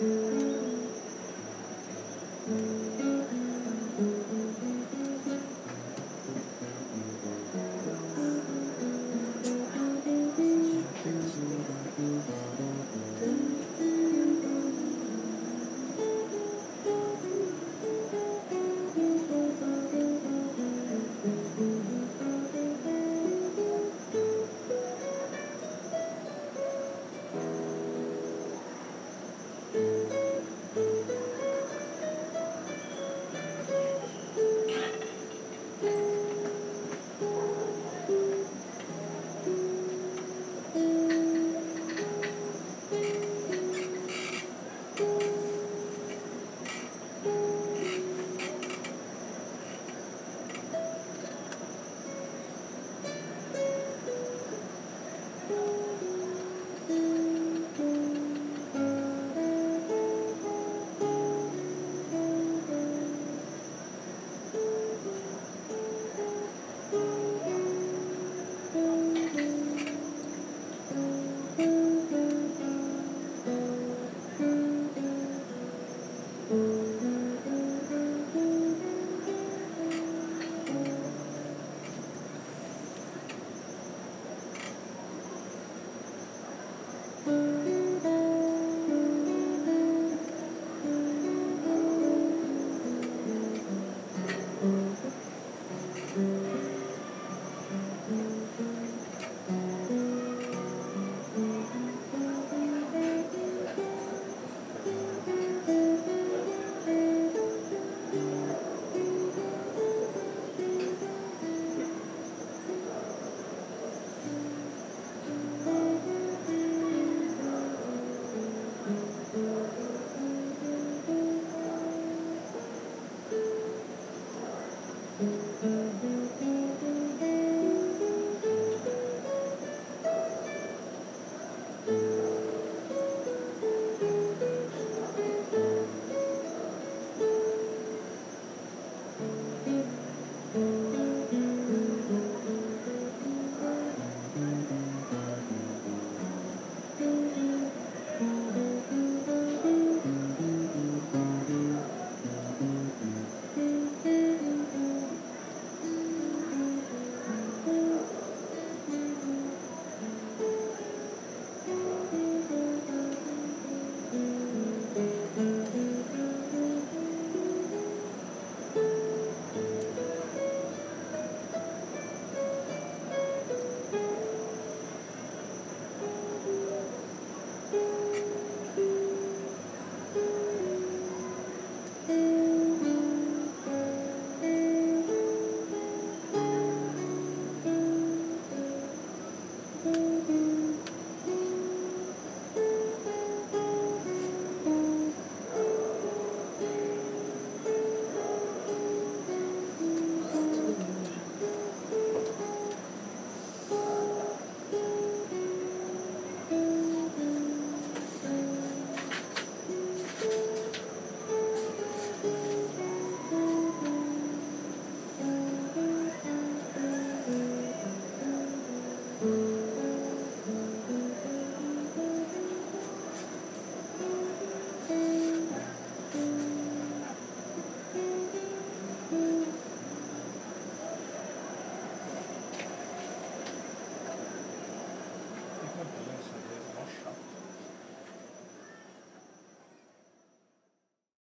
Música Mm-hmm.